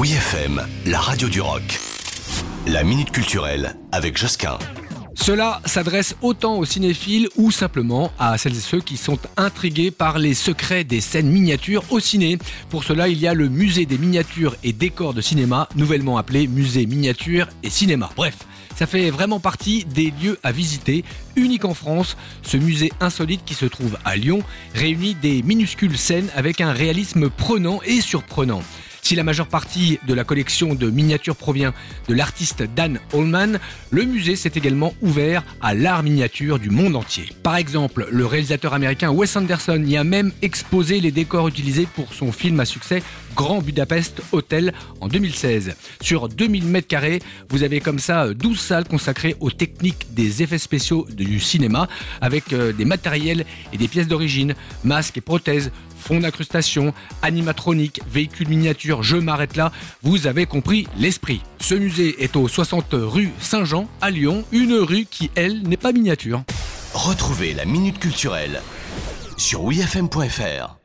Oui FM, la radio du rock. La minute culturelle avec Josquin. Cela s'adresse autant aux cinéphiles ou simplement à celles et ceux qui sont intrigués par les secrets des scènes miniatures au ciné. Pour cela, il y a le musée des miniatures et décors de cinéma, nouvellement appelé musée miniature et cinéma. Bref, ça fait vraiment partie des lieux à visiter, unique en France. Ce musée insolite qui se trouve à Lyon réunit des minuscules scènes avec un réalisme prenant et surprenant. Si la majeure partie de la collection de miniatures provient de l'artiste Dan Holman, le musée s'est également ouvert à l'art miniature du monde entier. Par exemple, le réalisateur américain Wes Anderson y a même exposé les décors utilisés pour son film à succès Grand Budapest Hotel en 2016. Sur 2000 mètres carrés, vous avez comme ça 12 salles consacrées aux techniques des effets spéciaux du cinéma avec euh, des matériels et des pièces d'origine, masques et prothèses, fonds d'incrustation, animatronique, véhicules miniatures, je m'arrête là, vous avez compris l'esprit. Ce musée est au 60 rue Saint-Jean à Lyon, une rue qui, elle, n'est pas miniature. Retrouvez la minute culturelle sur wifm.fr.